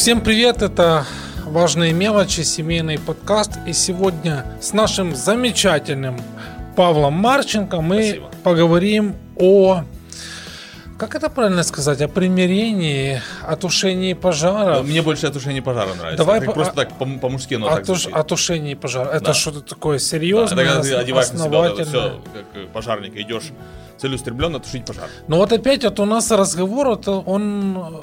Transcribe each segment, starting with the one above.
Всем привет, это «Важные мелочи», семейный подкаст. И сегодня с нашим замечательным Павлом Марченко мы Спасибо. поговорим о как это правильно сказать? О примирении, о тушении пожара? Мне больше о тушении пожара нравится. Давай по, просто так по-мужски, но о, туш, о тушении пожара. Это да. что-то такое серьезное, да, это когда ты одеваешь на себя вот это все, как пожарник, идешь целеустремленно тушить пожар. Ну вот опять вот у нас разговор, вот он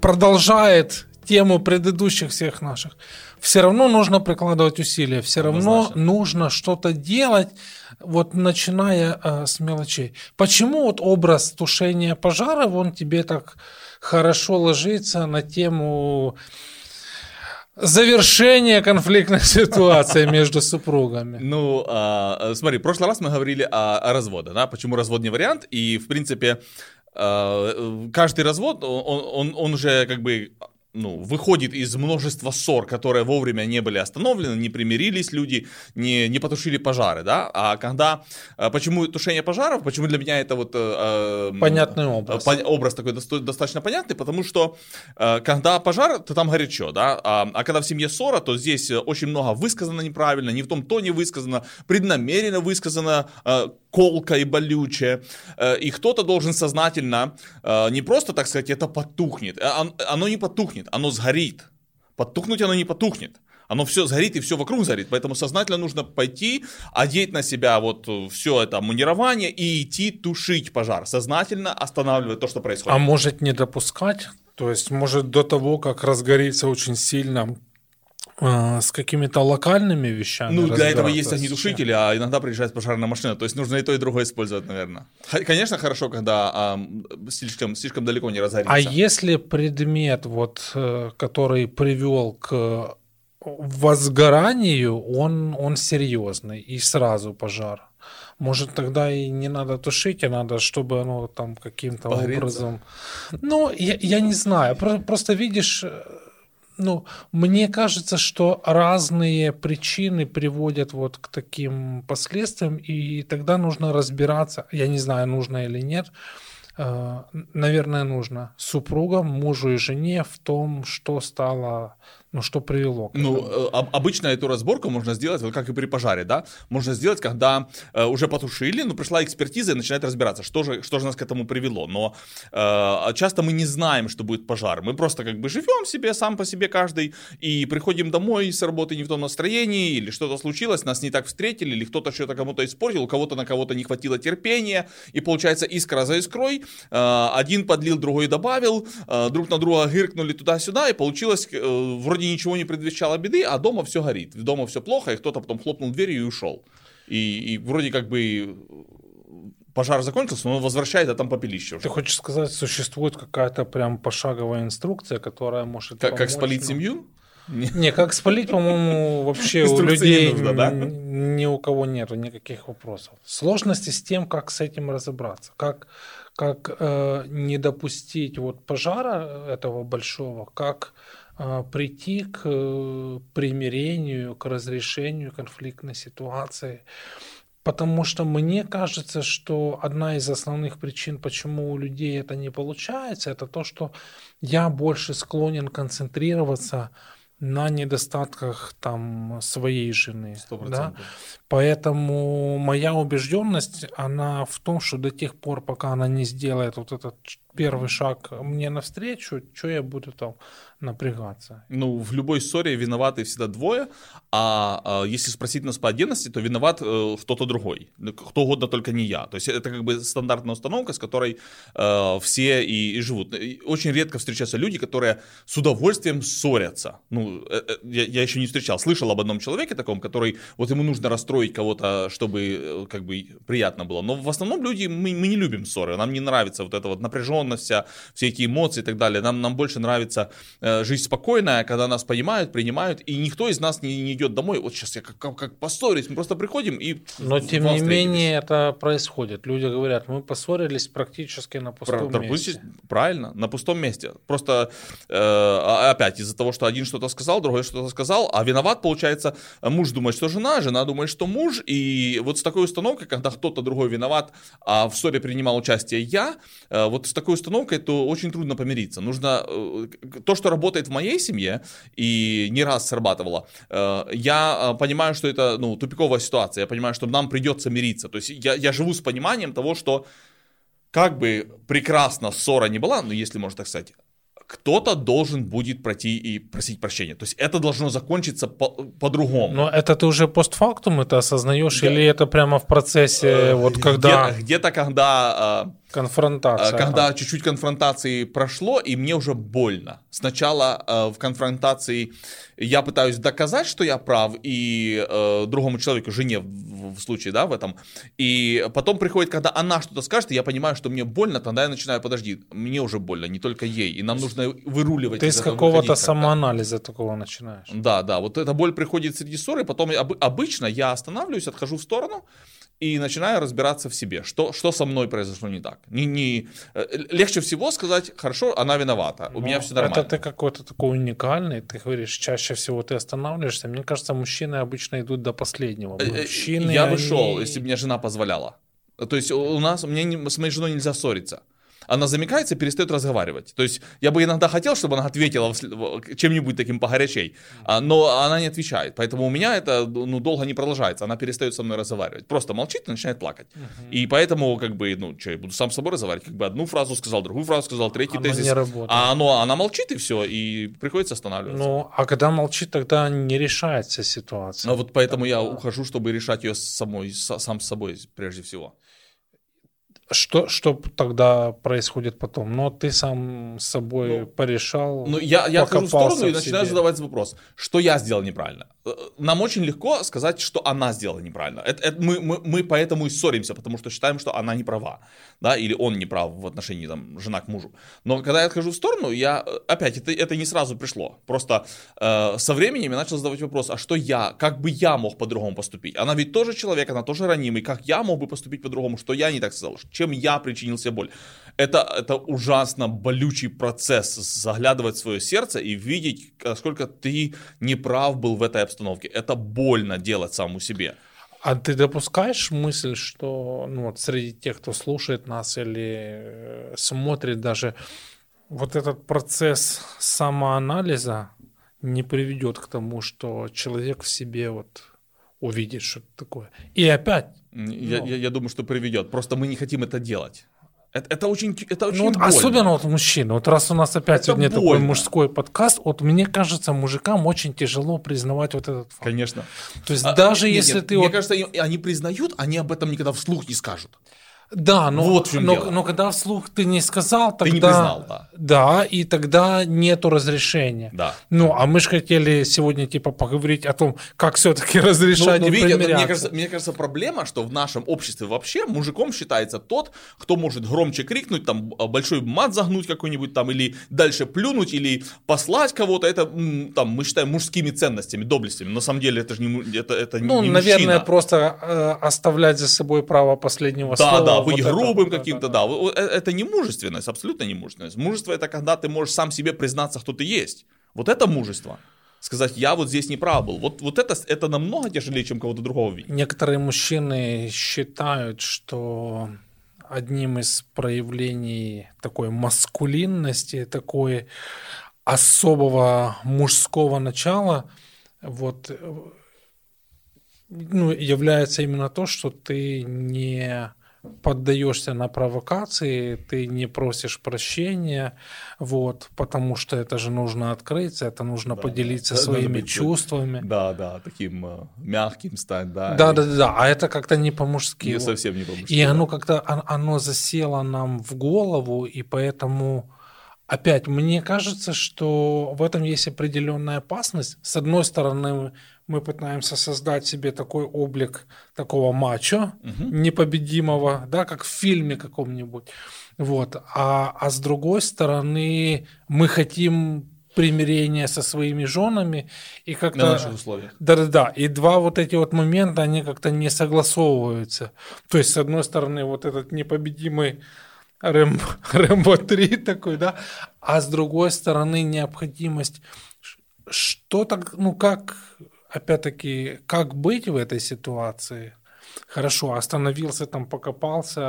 продолжает тему предыдущих всех наших. Все равно нужно прикладывать усилия, все равно нужно что-то делать, вот начиная э, с мелочей. Почему вот образ тушения пожара, он тебе так хорошо ложится на тему завершения конфликтной ситуации между супругами. Ну, а, смотри, в прошлый раз мы говорили о, о разводе, да, почему развод не вариант, и, в принципе, каждый развод, он, он, он же как бы ну, выходит из множества ссор, которые вовремя не были остановлены, не примирились люди, не, не потушили пожары, да, а когда, а, почему тушение пожаров, почему для меня это вот... Э, понятный образ. По, образ такой достаточно понятный, потому что э, когда пожар, то там горячо, да, а, а когда в семье ссора, то здесь очень много высказано неправильно, не в том тоне высказано, преднамеренно высказано, э, колко и болючее, э, и кто-то должен сознательно, э, не просто, так сказать, это потухнет, э, оно не потухнет, оно сгорит. Потухнуть оно не потухнет оно все сгорит и все вокруг сгорит. Поэтому сознательно нужно пойти, одеть на себя вот все это манирование и идти тушить пожар. Сознательно останавливать то, что происходит. А может не допускать? То есть, может до того, как разгорится очень сильно, а, с какими-то локальными вещами. Ну, для этого есть огнетушители, а иногда приезжает пожарная машина. То есть нужно и то, и другое использовать, наверное. Конечно, хорошо, когда а, слишком, слишком далеко не разгорится. А если предмет, вот, э, который привел к возгоранию, он, он серьезный и сразу пожар. Может, тогда и не надо тушить, а надо, чтобы оно там каким-то образом... Ну, я, я не знаю. Просто видишь, ну, мне кажется, что разные причины приводят вот к таким последствиям, и тогда нужно разбираться, я не знаю, нужно или нет, э, наверное, нужно супругам, мужу и жене в том, что стало ну, что привело к Ну, э, обычно эту разборку можно сделать, вот как и при пожаре, да, можно сделать, когда э, уже потушили, но пришла экспертиза и начинает разбираться, что же, что же нас к этому привело. Но э, часто мы не знаем, что будет пожар. Мы просто как бы живем себе, сам по себе каждый, и приходим домой с работы не в том настроении, или что-то случилось, нас не так встретили, или кто-то что-то кому-то испортил, у кого-то на кого-то не хватило терпения, и получается искра за искрой, э, один подлил, другой добавил, э, друг на друга гыркнули туда-сюда, и получилось э, вроде вроде ничего не предвещало беды, а дома все горит. Дома все плохо, и кто-то потом хлопнул дверью и ушел. И, и вроде как бы пожар закончился, но он возвращает, а там попелище уже. Ты хочешь сказать, существует какая-то прям пошаговая инструкция, которая может Как, как спалить семью? Не, как спалить, по-моему, вообще у людей нужно, да? ни у кого нету никаких вопросов. Сложности с тем, как с этим разобраться, как, как э, не допустить вот пожара этого большого, как прийти к э, примирению, к разрешению конфликтной ситуации. Потому что мне кажется, что одна из основных причин, почему у людей это не получается, это то, что я больше склонен концентрироваться на недостатках там своей жены. 100%. Да? Поэтому моя убежденность, она в том, что до тех пор, пока она не сделает вот этот первый шаг мне навстречу, что я буду там напрягаться? Ну, в любой ссоре виноваты всегда двое, а, а если спросить нас по отдельности, то виноват э, кто-то другой, кто угодно, только не я. То есть это как бы стандартная установка, с которой э, все и, и живут. Очень редко встречаются люди, которые с удовольствием ссорятся. Ну, э, э, я, я еще не встречал, слышал об одном человеке таком, который, вот ему нужно расстроить кого-то, чтобы э, как бы приятно было. Но в основном люди, мы, мы не любим ссоры, нам не нравится вот это вот напряженность, вся, все эти эмоции и так далее. Нам, нам больше нравится э, э, жизнь спокойная, когда нас понимают, принимают, и никто из нас не, не идет домой. Вот сейчас я как, как, как поссорюсь, мы просто приходим и... Но тем не менее это происходит. Люди говорят, мы поссорились практически на пустом Про, месте. Правильно, на пустом месте. Просто э, а, опять из-за того, что один что-то сказал, другой что-то сказал, а виноват, получается, муж думает, что жена, жена думает, что муж, и вот с такой установкой, когда кто-то другой виноват, а в ссоре принимал участие я, э, вот с такой установкой, то очень трудно помириться. Нужно э, то, что работает в моей семье и не раз срабатывало. Э, я понимаю, что это ну, тупиковая ситуация. Я понимаю, что нам придется мириться. То есть я, я живу с пониманием того, что как бы прекрасно ссора не была, ну если можно так сказать, кто-то должен будет пройти и просить прощения. То есть это должно закончиться по- по-другому. Но это ты уже постфактум это осознаешь, да. или это прямо в процессе, э, вот когда... Где-то, где-то когда а, Конфронтация. А, когда чуть-чуть конфронтации прошло, и мне уже больно. Сначала э, в конфронтации я пытаюсь доказать, что я прав, и э, другому человеку, жене в, в случае, да, в этом. И потом приходит, когда она что-то скажет, и я понимаю, что мне больно, тогда я начинаю, подожди, мне уже больно, не только ей, и нам нужно выруливать. Ты с какого-то самоанализа такого начинаешь. Да, да, вот эта боль приходит среди ссоры, потом об, обычно я останавливаюсь, отхожу в сторону, и начинаю разбираться в себе, что, что со мной произошло не так. Не, не, э, легче всего сказать, хорошо, она виновата, у Но меня все нормально. Это ты какой-то такой уникальный, ты говоришь, чаще всего ты останавливаешься. Мне кажется, мужчины обычно идут до последнего. Э, э, мужчины, Я бы они... шел, если бы мне жена позволяла. То есть у нас, мне с моей женой нельзя ссориться она замикается и перестает разговаривать. То есть я бы иногда хотел, чтобы она ответила чем-нибудь таким погорячей, а, но она не отвечает. Поэтому у меня это ну, долго не продолжается. Она перестает со мной разговаривать. Просто молчит и начинает плакать. Угу. И поэтому, как бы, ну, что, я буду сам с собой разговаривать. Как бы одну фразу сказал, другую фразу сказал, третий оно тезис. Не работает. А оно, она молчит и все, и приходится останавливаться. Ну, а когда молчит, тогда не решается ситуация. А вот поэтому тогда... я ухожу, чтобы решать ее самой, сам с собой прежде всего. Что, что тогда происходит потом? Но ты сам с собой ну, порешал. Ну, я, я отхожу в сторону и начинаю задавать вопрос, что я сделал неправильно. Э, нам очень легко сказать, что она сделала неправильно. Это, это мы, мы, мы поэтому и ссоримся, потому что считаем, что она не права, да, или он не прав в отношении там, жена к мужу. Но когда я отхожу в сторону, я, э, опять, это, это не сразу пришло. Просто э, со временем я начал задавать вопрос, а что я, как бы я мог по-другому поступить? Она ведь тоже человек, она тоже ранимый, как я мог бы поступить по-другому, что я не так сказал, чем я причинил себе боль. Это, это ужасно болючий процесс, заглядывать в свое сердце и видеть, насколько ты неправ был в этой обстановке. Это больно делать самому себе. А ты допускаешь мысль, что ну, вот среди тех, кто слушает нас или э, смотрит даже, вот этот процесс самоанализа не приведет к тому, что человек в себе вот увидит что-то такое. И опять. Я, ну, я, я думаю, что приведет. Просто мы не хотим это делать. Это, это очень, это очень ну, вот Особенно вот мужчины. Вот раз у нас опять это сегодня больно. такой мужской подкаст, вот мне кажется, мужикам очень тяжело признавать вот этот факт. Конечно. То есть а, даже нет, если нет, ты... Мне вот... кажется, они признают, они об этом никогда вслух не скажут. Да, но, вот но, но когда вслух ты не сказал, тогда... Ты не признал, да. Да, и тогда нету разрешения. Да. Ну, а мы же хотели сегодня типа поговорить о том, как все-таки разрешать ну, ну, видите, мне, кажется, мне кажется, проблема, что в нашем обществе вообще мужиком считается тот, кто может громче крикнуть, там, большой мат загнуть какой-нибудь там, или дальше плюнуть, или послать кого-то. Это, там, мы считаем мужскими ценностями, доблестями. На самом деле это же не, это, это ну, не наверное, мужчина. просто э, оставлять за собой право последнего да, слова. Да, быть вот грубым это, каким-то, да, да. да. Э, это не мужественность, абсолютно не мужественность. Мужество это когда ты можешь сам себе признаться, кто ты есть. Вот это мужество. Сказать, я вот здесь не прав был. Вот, вот это, это намного тяжелее, чем кого-то другого видеть. Некоторые мужчины считают, что одним из проявлений такой маскулинности, такой особого мужского начала, вот ну, является именно то, что ты не поддаешься на провокации, ты не просишь прощения, вот, потому что это же нужно открыться, это нужно да, поделиться да, своими быть, чувствами. Да, да, таким э, мягким стать, да. Да, и... да, да, а это как-то не по-мужски. Не совсем не по-мужски. И да. оно как-то, оно засело нам в голову, и поэтому... Опять, мне кажется, что в этом есть определенная опасность. С одной стороны, мы пытаемся создать себе такой облик такого мачо, угу. непобедимого, да, как в фильме каком-нибудь. Вот. А, а с другой стороны, мы хотим примирение со своими женами и как-то... На наших условиях. Да-да-да. И два вот эти вот момента, они как-то не согласовываются. То есть, с одной стороны, вот этот непобедимый Рэмбо, Рэмбо 3 такой, да, а с другой стороны необходимость что так, ну как, опять-таки, как быть в этой ситуации? Хорошо, остановился там, покопался,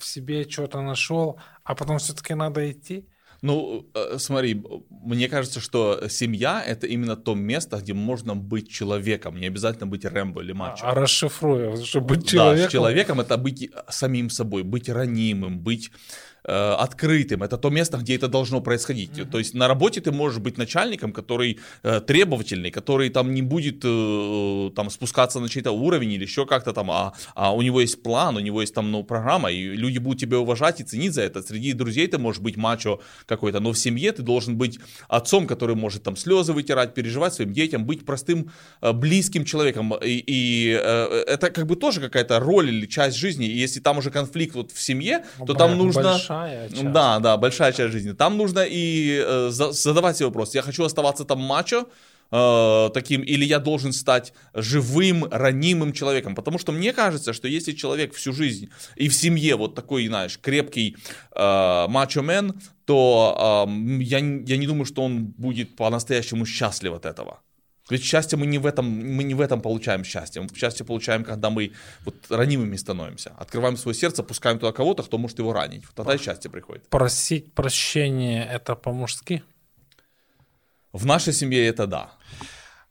в себе что-то нашел, а потом все-таки надо идти? Ну, э, смотри, мне кажется, что семья — это именно то место, где можно быть человеком, не обязательно быть Рэмбо или мачо. А расшифруя, чтобы быть человеком? Да, человеком — это быть самим собой, быть ранимым, быть открытым. Это то место, где это должно происходить. Mm-hmm. То есть на работе ты можешь быть начальником, который э, требовательный, который там не будет э, там спускаться на чей-то уровень или еще как-то там, а, а у него есть план, у него есть там ну, программа, и люди будут тебя уважать и ценить за это. Среди друзей ты можешь быть мачо какой-то, но в семье ты должен быть отцом, который может там слезы вытирать, переживать своим детям, быть простым, э, близким человеком. И, и э, это как бы тоже какая-то роль или часть жизни. И если там уже конфликт вот в семье, то там нужно... Большая большая часть. Да, да, большая часть жизни. Там нужно и э, задавать себе вопрос, я хочу оставаться там мачо, э, таким, или я должен стать живым, ранимым человеком. Потому что мне кажется, что если человек всю жизнь и в семье вот такой, знаешь, крепкий э, мачо-мен, то э, я, я не думаю, что он будет по-настоящему счастлив от этого. Ведь счастье мы не в этом, мы не в этом получаем счастье. Мы счастье получаем, когда мы вот ранимыми становимся. Открываем свое сердце, пускаем туда кого-то, кто может его ранить. Вот тогда и счастье приходит. Просить прощения – это по-мужски? В нашей семье это да.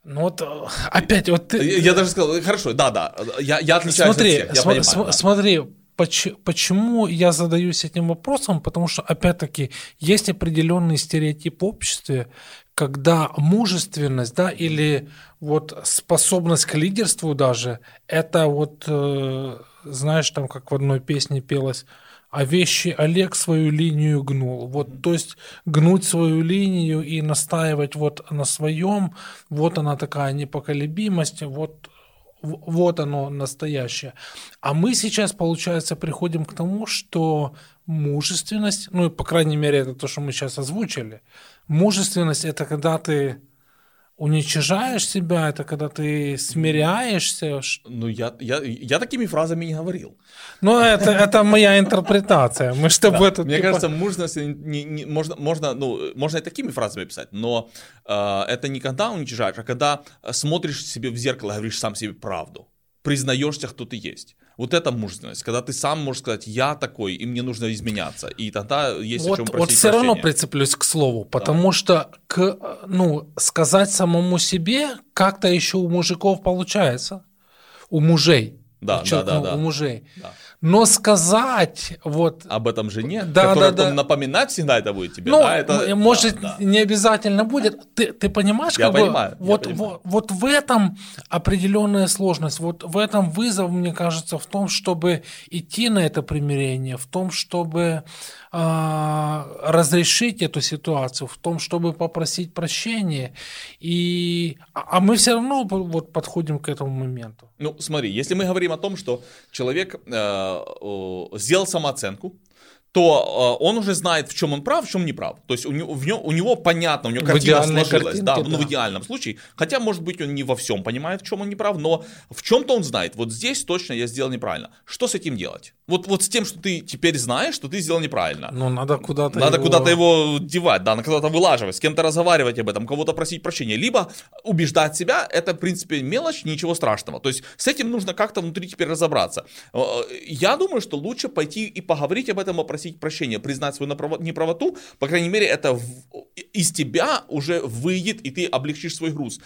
Ну вот опять вот ты... Я, я даже сказал, хорошо, да, да, я, я отличаюсь смотри, от всех, я см- понимаю, да. смотри, Почему я задаюсь этим вопросом? Потому что, опять-таки, есть определенный стереотип в обществе, когда мужественность, да, или вот способность к лидерству даже, это вот, э, знаешь, там как в одной песне пелось, а вещи Олег свою линию гнул. Вот, то есть гнуть свою линию и настаивать вот на своем, вот она такая непоколебимость, вот вот оно настоящее. А мы сейчас, получается, приходим к тому, что мужественность, ну, по крайней мере, это то, что мы сейчас озвучили, мужественность – это когда ты уничижаешь себя, это когда ты смиряешься. Ну, я, я, я такими фразами не говорил. Ну, это, это моя интерпретация. Мы что да. это, Мне типа... кажется, мужественность не, не, можно, можно, ну, можно и такими фразами писать, но э, это не когда уничижаешь, а когда смотришь себе в зеркало и говоришь сам себе правду, признаешься, кто ты есть. Вот это мужественность, когда ты сам можешь сказать, я такой, и мне нужно изменяться. И тогда есть вот, о чем просить Вот все прощения. равно прицеплюсь к слову, потому да. что к, ну, сказать самому себе как-то еще у мужиков получается, у мужей. Да, да, да, да. У мужей. Да. Но сказать вот... Об этом жене, да, которая да, да. напоминать всегда это будет тебе, ну, да? Это, может, да, да. не обязательно будет. Ты, ты понимаешь, я как понимаю, бы, вот, понимаю. Вот, вот в этом определенная сложность, вот в этом вызов, мне кажется, в том, чтобы идти на это примирение, в том, чтобы а, разрешить эту ситуацию, в том, чтобы попросить прощения. И, а, а мы все равно вот подходим к этому моменту. Ну, смотри, если мы говорим о том, что человек э, сделал самооценку, то э, он уже знает, в чем он прав, в чем не прав. То есть у него, в него, у него понятно, у него картина сложилась. Картинке, да, да, ну в идеальном случае. Хотя, может быть, он не во всем понимает, в чем он не прав, но в чем-то он знает. Вот здесь точно я сделал неправильно. Что с этим делать? Вот, вот с тем, что ты теперь знаешь, что ты сделал неправильно. Ну, надо куда-то Надо его... куда-то его девать, да, надо куда-то вылаживать, с кем-то разговаривать об этом, кого-то просить прощения. Либо убеждать себя, это, в принципе, мелочь, ничего страшного. То есть с этим нужно как-то внутри теперь разобраться. Э, я думаю, что лучше пойти и поговорить об этом, попросить прощения, признать свою неправоту. По крайней мере, это из тебя уже выйдет, и ты облегчишь свой груз.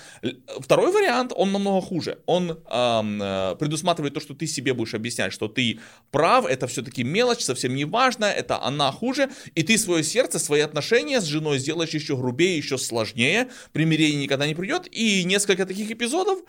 Второй вариант, он намного хуже. Он э, предусматривает то, что ты себе будешь объяснять, что ты прав, это все-таки мелочь, совсем не важно, это она хуже, и ты свое сердце, свои отношения с женой сделаешь еще грубее, еще сложнее, примирение никогда не придет, и несколько таких эпизодов,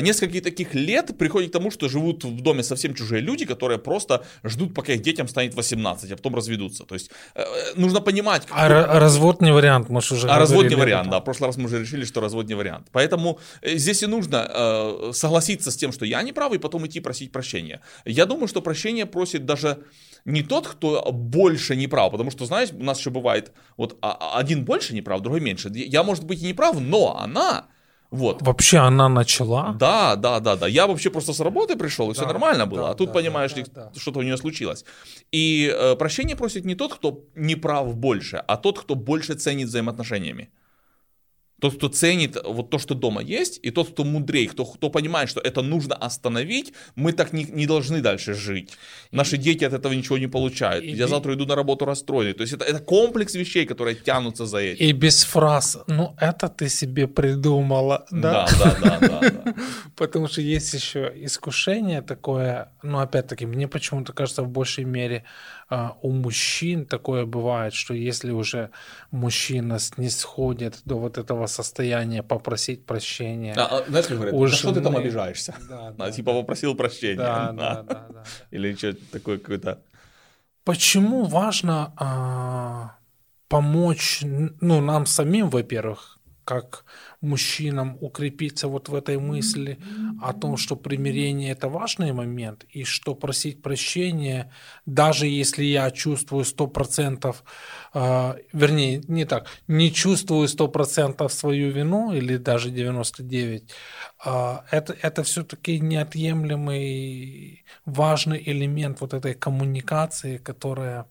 несколько таких лет приходит к тому, что живут в доме совсем чужие люди, которые просто ждут, пока их детям станет 18, а потом разведутся. То есть э, нужно понимать... А какой... развод не вариант, мы уже А развод не вариант, да. В прошлый раз мы уже решили, что развод не вариант. Поэтому здесь и нужно э, согласиться с тем, что я не прав, и потом идти просить прощения. Я думаю, что прощение просит даже не тот, кто больше не прав, потому что, знаешь, у нас еще бывает, вот а, а, один больше не прав, другой меньше. Я, может быть, и не прав, но она вот. Вообще она начала? Да, да, да, да. Я вообще просто с работы пришел, и да, все нормально было. Да, а тут, да, понимаешь, да, да, что-то у нее случилось. И э, прощение просит не тот, кто не прав больше, а тот, кто больше ценит взаимоотношениями. Тот, кто ценит вот то, что дома есть, и тот, кто мудрее, кто, кто понимает, что это нужно остановить, мы так не, не должны дальше жить. Наши дети от этого ничего не получают. И, Я завтра иду на работу расстроенный. То есть это, это комплекс вещей, которые тянутся за этим. И без фраз, ну это ты себе придумала, да? Да, да, да, да. Потому что есть еще искушение такое, ну опять-таки, мне почему-то кажется в большей мере у мужчин такое бывает, что если уже мужчина снисходит до вот этого состояния попросить прощения. А, а знаешь, как говорят, у что ты там обижаешься? Да, да, типа попросил прощения. Да, да, да, да. Или что-то такое какое-то. Почему важно а, помочь, ну, нам самим, во-первых, как мужчинам укрепиться вот в этой мысли о том, что примирение это важный момент, и что просить прощения, даже если я чувствую сто процентов, э, вернее, не так, не чувствую сто процентов свою вину или даже 99, э, а, это, это все-таки неотъемлемый важный элемент вот этой коммуникации, которая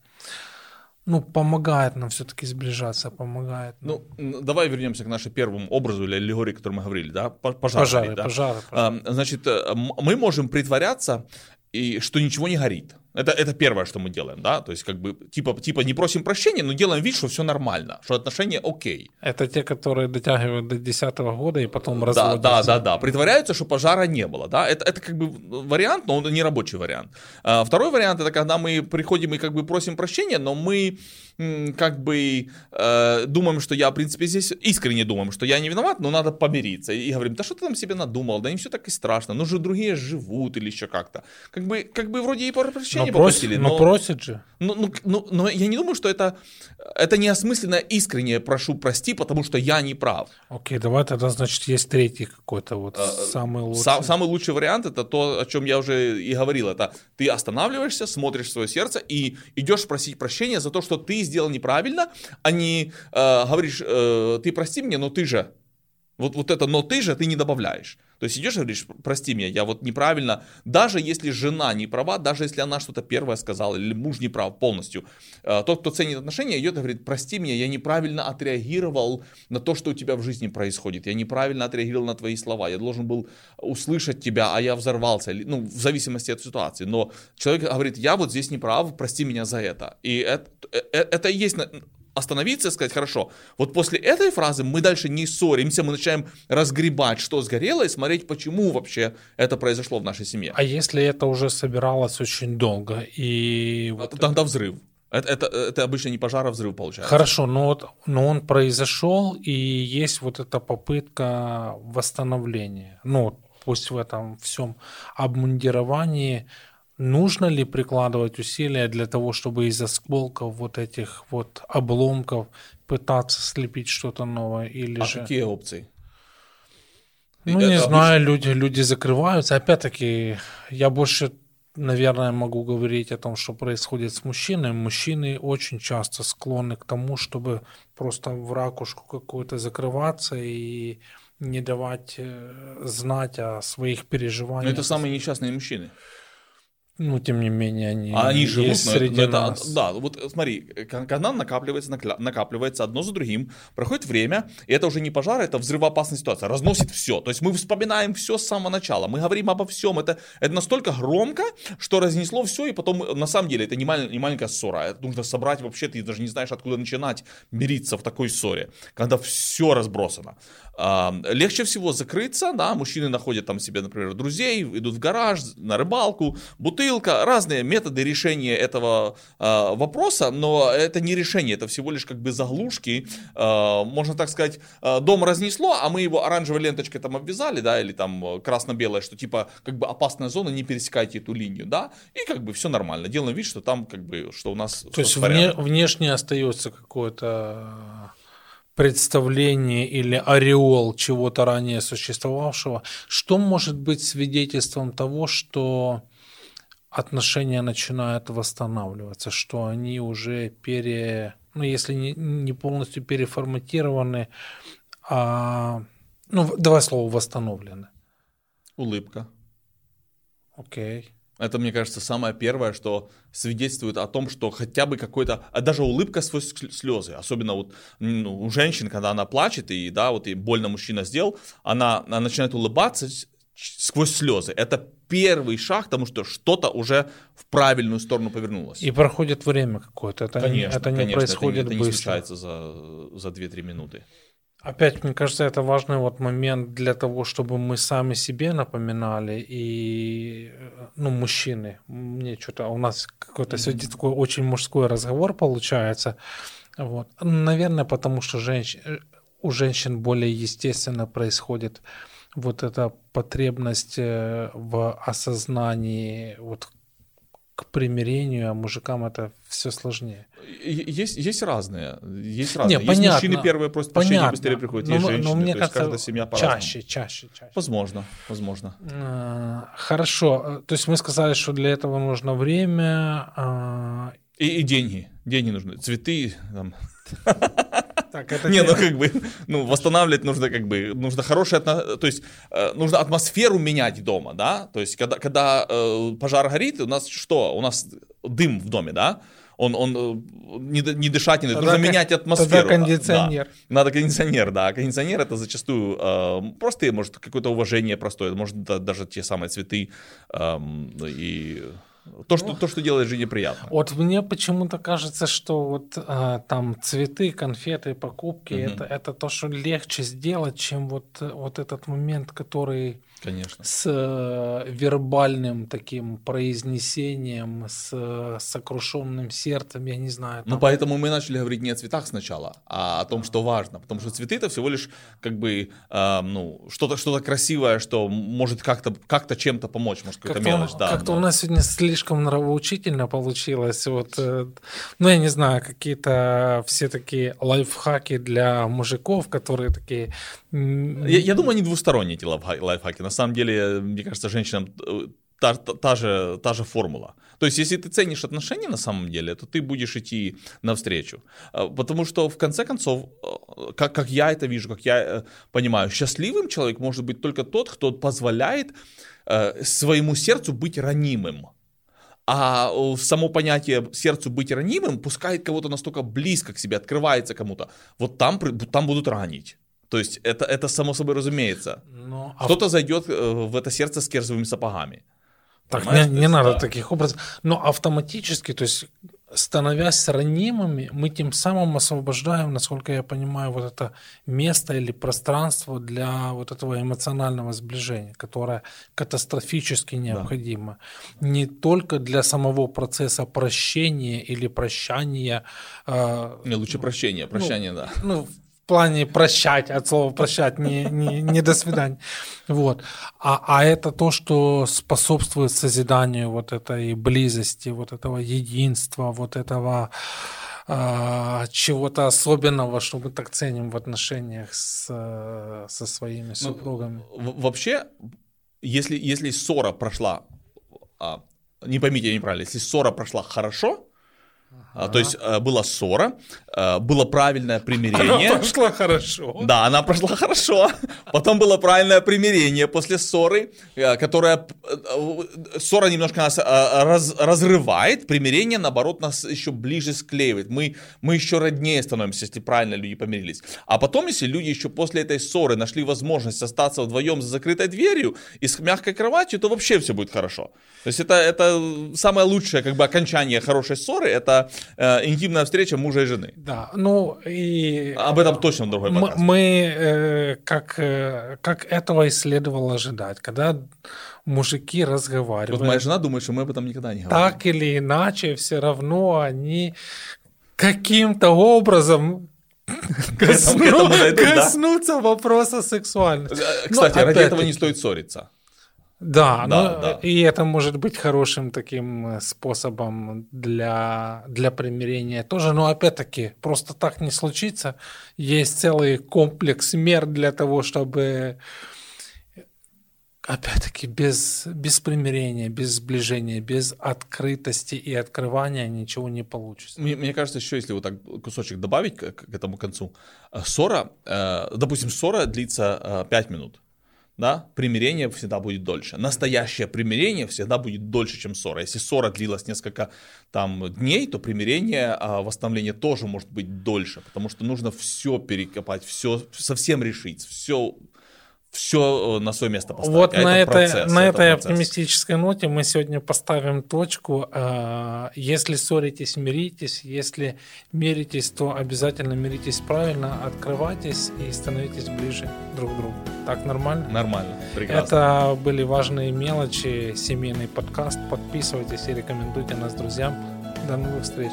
ну, помогает нам все-таки сближаться, помогает. Ну, давай вернемся к нашему первому образу или аллегории, о котором мы говорили, да? Пожары, пожары, да? пожары, пожары. Значит, э, мы можем притворяться, и что ничего не горит. Это, это первое, что мы делаем, да, то есть как бы типа, типа не просим прощения, но делаем вид, что все нормально, что отношения окей. Это те, которые дотягивают до 10 года и потом разводятся. Да, да, да, да, притворяются, что пожара не было, да, это, это как бы вариант, но он не рабочий вариант. А, второй вариант, это когда мы приходим и как бы просим прощения, но мы как бы э, думаем, что я, в принципе, здесь искренне думаем, что я не виноват, но надо помириться. И говорим, да что ты там себе надумал, да не все так и страшно, ну же другие живут или еще как-то. Как бы, как бы вроде и прощения но попросили. но, но просят же. Ну, ну, ну, но я не думаю, что это, это неосмысленно искренне прошу прости, потому что я не прав. Окей, давай тогда, значит, есть третий какой-то вот а, самый лучший. Сам, самый лучший вариант это то, о чем я уже и говорил. Это ты останавливаешься, смотришь в свое сердце и идешь просить прощения за то, что ты сделал неправильно, а не э, говоришь, э, ты прости меня, но ты же. Вот, вот это «но ты же» ты не добавляешь. То есть идешь и говоришь, прости меня, я вот неправильно, даже если жена не права, даже если она что-то первое сказала, или муж не прав полностью, э, тот, кто ценит отношения, идет и говорит, прости меня, я неправильно отреагировал на то, что у тебя в жизни происходит, я неправильно отреагировал на твои слова, я должен был услышать тебя, а я взорвался, ну, в зависимости от ситуации. Но человек говорит, я вот здесь не прав, прости меня за это. И это, это, это и есть остановиться и сказать, хорошо, вот после этой фразы мы дальше не ссоримся, мы начинаем разгребать, что сгорело, и смотреть, почему вообще это произошло в нашей семье. А если это уже собиралось очень долго, и... Вот Тогда это... взрыв. Это, это, это обычно не пожар, а взрыв получается. Хорошо, но, вот, но он произошел, и есть вот эта попытка восстановления. Ну, пусть в этом всем обмундировании Нужно ли прикладывать усилия для того, чтобы из осколков вот этих вот обломков пытаться слепить что-то новое? Или а же... какие опции? Ну, не Это знаю, обычно... люди, люди закрываются. Опять-таки, я больше, наверное, могу говорить о том, что происходит с мужчиной. Мужчины очень часто склонны к тому, чтобы просто в ракушку какую-то закрываться и не давать э, знать о своих переживаниях. Но это самые несчастные мужчины. Ну, тем не менее, они, а они живут есть среди это, нас. Да, вот смотри, когда накапливается, накапливается одно за другим, проходит время, и это уже не пожар, это взрывоопасная ситуация, разносит все. То есть мы вспоминаем все с самого начала, мы говорим обо всем. Это, это настолько громко, что разнесло все, и потом, на самом деле, это не, маль, не маленькая ссора. Это нужно собрать вообще, ты даже не знаешь, откуда начинать мириться в такой ссоре, когда все разбросано. Легче всего закрыться, да, мужчины находят там себе, например, друзей, идут в гараж, на рыбалку, бутылка, разные методы решения этого э, вопроса, но это не решение, это всего лишь как бы заглушки, э, можно так сказать, э, дом разнесло, а мы его оранжевой ленточкой там обвязали, да, или там красно-белое, что типа как бы опасная зона, не пересекайте эту линию, да, и как бы все нормально, делаем вид, что там как бы, что у нас То есть вне, внешне остается какое-то представление или ореол чего-то ранее существовавшего, что может быть свидетельством того, что отношения начинают восстанавливаться, что они уже пере, ну если не, не полностью переформатированы, а, ну давай слово восстановлены. Улыбка. Окей. Это, мне кажется, самое первое, что свидетельствует о том, что хотя бы какой-то, а даже улыбка сквозь слезы, особенно вот ну, у женщин, когда она плачет, и да, вот и больно мужчина сделал, она, она начинает улыбаться сквозь слезы. Это первый шаг, потому что что-то уже в правильную сторону повернулось. И проходит время какое-то. Это, конечно, это не конечно, происходит это, это не быстро. случается за, за 2-3 минуты. Опять, мне кажется, это важный вот момент для того, чтобы мы сами себе напоминали и, ну, мужчины, мне что-то, у нас какой-то сегодня такой очень мужской разговор получается, вот. Наверное, потому что женщ... у женщин более естественно происходит вот эта потребность э, в осознании вот к примирению, а мужикам это все сложнее. Есть, есть разные. Есть разные. Не, есть понятно, мужчины первые просят прощения, понятно, быстрее приходят, есть но, женщины. Но мне то кажется, каждая семья по-разному. Чаще, чаще, чаще. Возможно, возможно. А, хорошо. То есть мы сказали, что для этого нужно время. А... И, и деньги. Деньги нужны. Цветы. Там. Так, это не, ну как бы, ну восстанавливать нужно как бы, нужно хорошее, то есть э, нужно атмосферу менять дома, да, то есть когда, когда э, пожар горит, у нас что, у нас дым в доме, да, он, он э, не, не дышать не нужно, нужно менять атмосферу. Тогда кондиционер. Да. Надо кондиционер, да. Кондиционер это зачастую э, просто, может, какое-то уважение простое, может, даже те самые цветы э, и то, что, то, что делает жизнь неприятно. Вот мне почему-то кажется, что вот а, там цветы, конфеты, покупки, угу. это, это то, что легче сделать, чем вот, вот этот момент, который Конечно. с э, вербальным таким произнесением, с э, сокрушенным сердцем, я не знаю. Ну, там... Ну, поэтому мы начали говорить не о цветах сначала, а о том, что важно. Потому что цветы это всего лишь как бы э, ну, что-то что красивое, что может как-то как чем-то помочь, может, какая-то как мелочь. Да, как-то да. у нас сегодня слишком нравоучительно получилось. Вот, э, ну, я не знаю, какие-то все такие лайфхаки для мужиков, которые такие я, я думаю, они двусторонние, эти лайфхаки. На самом деле, мне кажется, женщинам э, та, та, та, же, та же формула. То есть, если ты ценишь отношения на самом деле, то ты будешь идти навстречу. А, потому что, в конце концов, э, как, как я это вижу, как я э, понимаю, счастливым человек может быть только тот, кто позволяет своему сердцу быть ранимым. А само понятие сердцу быть ранимым пускает кого-то настолько близко к себе, открывается кому-то. Вот там, там будут ранить. То есть это, это само собой разумеется. Но, ну, а Кто-то зайдет э, в это сердце с керзовыми сапогами. Так, не, не надо да. таких образов. Но автоматически, то есть становясь ранимыми, мы тем самым освобождаем, насколько я понимаю, вот это место или пространство для вот этого эмоционального сближения, которое катастрофически необходимо. Да. Не только для самого процесса прощения или прощания. Э, не, лучше прощения, прощание, ну, да. Ну, плане прощать, от слова прощать, не, не, не до свидания. Вот. А, а это то, что способствует созиданию вот этой близости, вот этого единства, вот этого а, чего-то особенного, что мы так ценим в отношениях с, со своими ну, супругами. Ну, вообще, если, если ссора прошла, а, не поймите неправильно, если ссора прошла хорошо, Ага. То есть э, была ссора, э, было правильное примирение. Она прошла хорошо. Да, она прошла хорошо. Потом было правильное примирение после ссоры, э, которая... Ссора немножко нас раз, разрывает, примирение, наоборот, нас еще ближе склеивает. Мы, мы еще роднее становимся, если правильно люди помирились. А потом, если люди еще после этой ссоры нашли возможность остаться вдвоем за закрытой дверью и с мягкой кроватью, то вообще все будет хорошо. То есть это, это самое лучшее как бы окончание хорошей ссоры, это э, интимная встреча мужа и жены. Да, ну и... Об этом точно другой подкаст. Мы, э, как, э, как этого и следовало ожидать, когда мужики разговаривают. Вот моя жена думает, что мы об этом никогда не говорим. Так или иначе, все равно они каким-то образом Косну... этому дойдут, коснуться да? вопроса сексуальности. Кстати, но, ради этого не стоит ссориться. Да, да, но, да, и это может быть хорошим таким э, способом для, для примирения тоже, но опять-таки просто так не случится. Есть целый комплекс мер для того, чтобы опять-таки без, без примирения, без сближения, без открытости и открывания ничего не получится. Мне, мне кажется, еще если вот так кусочек добавить к, к этому концу, э, ссора, э, допустим, ссора длится э, 5 минут, да, примирение всегда будет дольше. Настоящее примирение всегда будет дольше, чем ссора. Если ссора длилась несколько там дней, то примирение, а восстановление тоже может быть дольше, потому что нужно все перекопать, все совсем решить, все все э, на свое место поставить. Вот а на, это процесс, на это этой процесс. оптимистической ноте мы сегодня поставим точку. А, если ссоритесь, миритесь. Если миритесь, то обязательно миритесь правильно, открывайтесь и становитесь ближе друг к другу. Так нормально? Нормально, прекрасно. Это были важные мелочи, семейный подкаст. Подписывайтесь и рекомендуйте нас друзьям. До новых встреч.